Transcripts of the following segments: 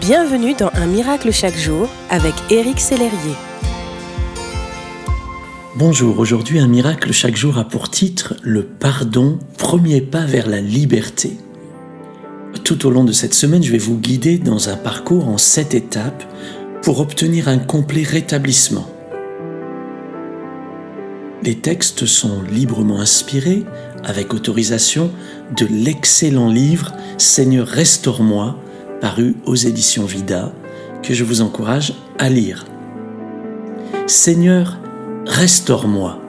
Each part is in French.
Bienvenue dans Un miracle chaque jour avec Éric Sellerier. Bonjour, aujourd'hui Un miracle chaque jour a pour titre Le pardon, premier pas vers la liberté. Tout au long de cette semaine, je vais vous guider dans un parcours en sept étapes pour obtenir un complet rétablissement. Les textes sont librement inspirés, avec autorisation, de l'excellent livre Seigneur restaure-moi paru aux éditions Vida, que je vous encourage à lire. Seigneur, restaure-moi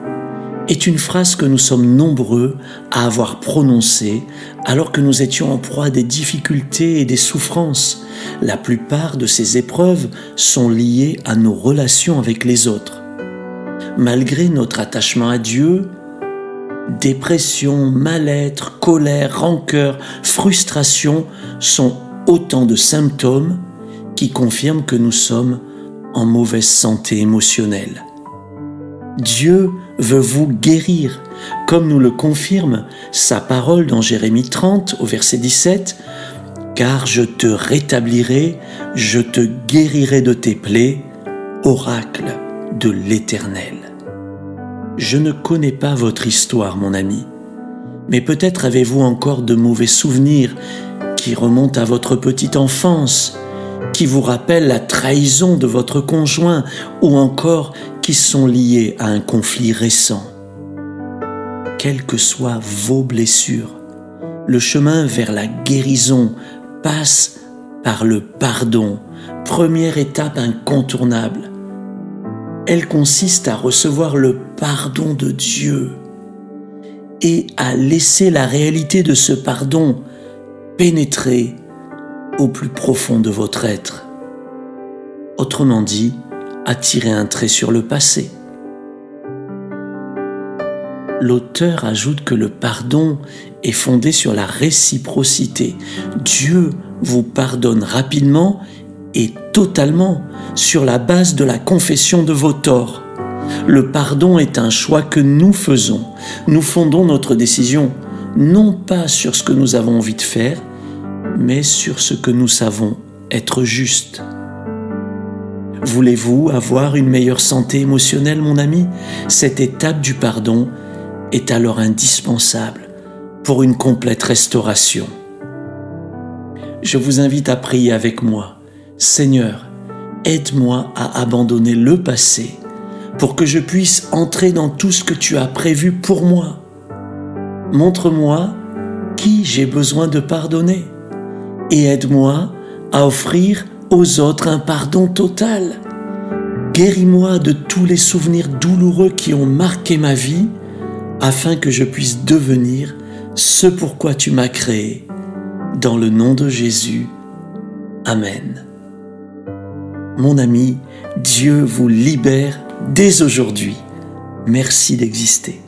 est une phrase que nous sommes nombreux à avoir prononcée alors que nous étions en proie à des difficultés et des souffrances. La plupart de ces épreuves sont liées à nos relations avec les autres. Malgré notre attachement à Dieu, dépression, mal-être, colère, rancœur, frustration sont autant de symptômes qui confirment que nous sommes en mauvaise santé émotionnelle. Dieu veut vous guérir, comme nous le confirme sa parole dans Jérémie 30 au verset 17, Car je te rétablirai, je te guérirai de tes plaies, oracle de l'Éternel. Je ne connais pas votre histoire, mon ami, mais peut-être avez-vous encore de mauvais souvenirs qui remonte à votre petite enfance, qui vous rappelle la trahison de votre conjoint ou encore qui sont liés à un conflit récent. Quelles que soient vos blessures, le chemin vers la guérison passe par le pardon, première étape incontournable. Elle consiste à recevoir le pardon de Dieu et à laisser la réalité de ce pardon pénétrer au plus profond de votre être. Autrement dit, attirer un trait sur le passé. L'auteur ajoute que le pardon est fondé sur la réciprocité. Dieu vous pardonne rapidement et totalement sur la base de la confession de vos torts. Le pardon est un choix que nous faisons. Nous fondons notre décision non pas sur ce que nous avons envie de faire, mais sur ce que nous savons être juste. Voulez-vous avoir une meilleure santé émotionnelle, mon ami? Cette étape du pardon est alors indispensable pour une complète restauration. Je vous invite à prier avec moi. Seigneur, aide-moi à abandonner le passé pour que je puisse entrer dans tout ce que tu as prévu pour moi. Montre-moi qui j'ai besoin de pardonner et aide-moi à offrir aux autres un pardon total. Guéris-moi de tous les souvenirs douloureux qui ont marqué ma vie afin que je puisse devenir ce pourquoi tu m'as créé. Dans le nom de Jésus. Amen. Mon ami, Dieu vous libère dès aujourd'hui. Merci d'exister.